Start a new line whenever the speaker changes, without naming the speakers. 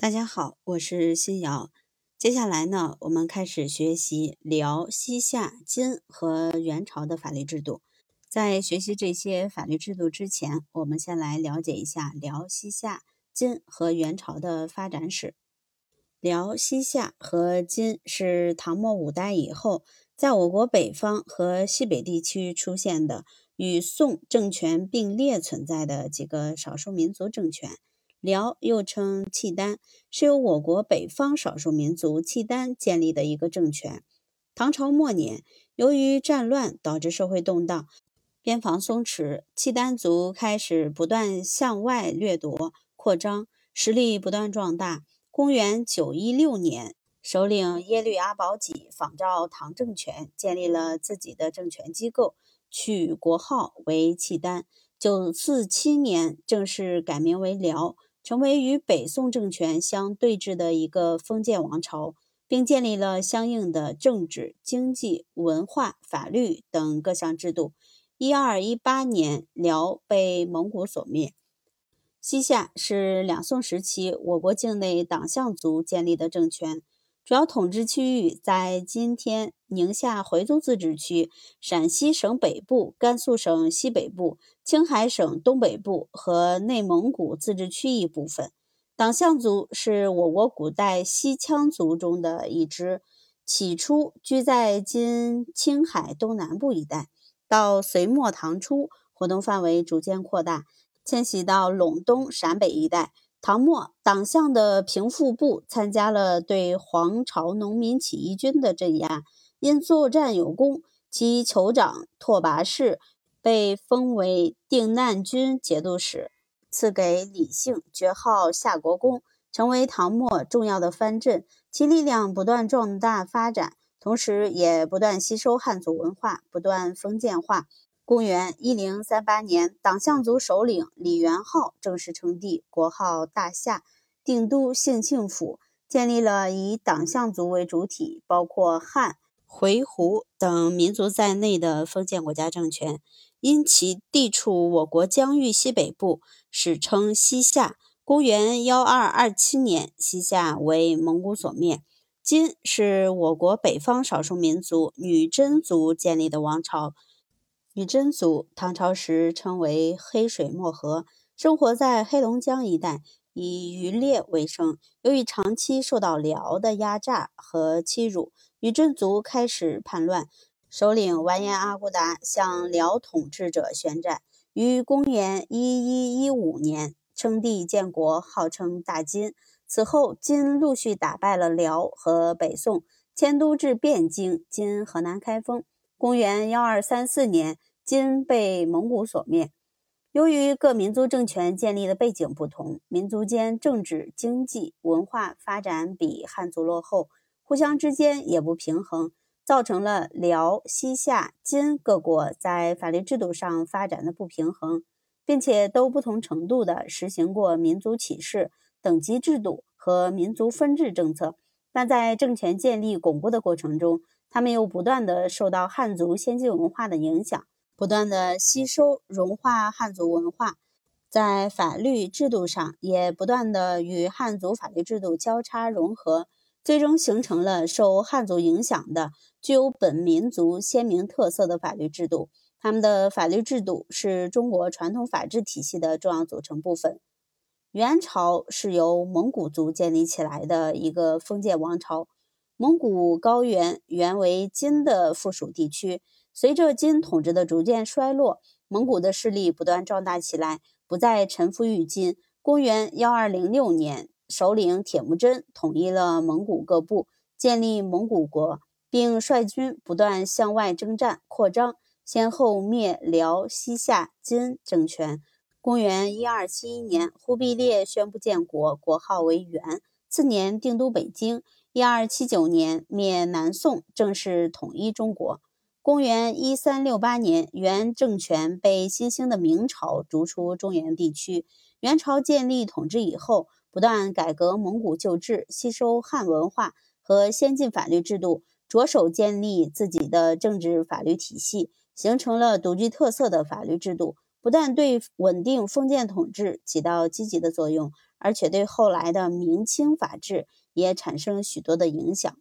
大家好，我是新瑶。接下来呢，我们开始学习辽、西夏、金和元朝的法律制度。在学习这些法律制度之前，我们先来了解一下辽、西夏、金和元朝的发展史。辽、西夏和金是唐末五代以后，在我国北方和西北地区出现的与宋政权并列存在的几个少数民族政权。辽又称契丹，是由我国北方少数民族契丹建立的一个政权。唐朝末年，由于战乱导致社会动荡，边防松弛，契丹族开始不断向外掠夺、扩张，实力不断壮大。公元九一六年，首领耶律阿保机仿照唐政权，建立了自己的政权机构，取国号为契丹。九四七年，正式改名为辽。成为与北宋政权相对峙的一个封建王朝，并建立了相应的政治、经济、文化、法律等各项制度。一二一八年，辽被蒙古所灭。西夏是两宋时期我国境内党项族建立的政权。主要统治区域在今天宁夏回族自治区、陕西省北部、甘肃省西北部、青海省东北部和内蒙古自治区一部分。党项族是我国古代西羌族中的一支，起初居在今青海东南部一带，到隋末唐初，活动范围逐渐扩大，迁徙到陇东、陕北一带。唐末，党项的平复部参加了对黄巢农民起义军的镇压，因作战有功，其酋长拓跋氏被封为定难军节度使，赐给李姓，爵号夏国公，成为唐末重要的藩镇。其力量不断壮大发展，同时也不断吸收汉族文化，不断封建化。公元一零三八年，党项族首领李元昊正式称帝，国号大夏，定都兴庆府，建立了以党项族为主体，包括汉、回鹘等民族在内的封建国家政权。因其地处我国疆域西北部，史称西夏。公元幺二二七年，西夏为蒙古所灭。金是我国北方少数民族女真族建立的王朝。女真族唐朝时称为黑水漠河，生活在黑龙江一带，以渔猎为生。由于长期受到辽的压榨和欺辱，女真族开始叛乱，首领完颜阿骨达向辽统治者宣战，于公元一一一五年称帝建国，号称大金。此后，金陆续打败了辽和北宋，迁都至汴京（今河南开封）。公元幺二三四年，金被蒙古所灭。由于各民族政权建立的背景不同，民族间政治、经济、文化发展比汉族落后，互相之间也不平衡，造成了辽、西夏、金各国在法律制度上发展的不平衡，并且都不同程度地实行过民族歧视、等级制度和民族分治政策。但在政权建立巩固的过程中，他们又不断的受到汉族先进文化的影响，不断的吸收融化汉族文化，在法律制度上也不断的与汉族法律制度交叉融合，最终形成了受汉族影响的具有本民族鲜明特色的法律制度。他们的法律制度是中国传统法治体系的重要组成部分。元朝是由蒙古族建立起来的一个封建王朝。蒙古高原原为金的附属地区，随着金统治的逐渐衰落，蒙古的势力不断壮大起来，不再臣服于金。公元幺二零六年，首领铁木真统一了蒙古各部，建立蒙古国，并率军不断向外征战扩张，先后灭辽、西夏、金政权。公元一二七一年，忽必烈宣布建国，国号为元，次年定都北京。一二七九年灭南宋，正式统一中国。公元一三六八年，元政权被新兴的明朝逐出中原地区。元朝建立统治以后，不断改革蒙古旧制，吸收汉文化和先进法律制度，着手建立自己的政治法律体系，形成了独具特色的法律制度，不但对稳定封建统治起到积极的作用。而且对后来的明清法制也产生许多的影响。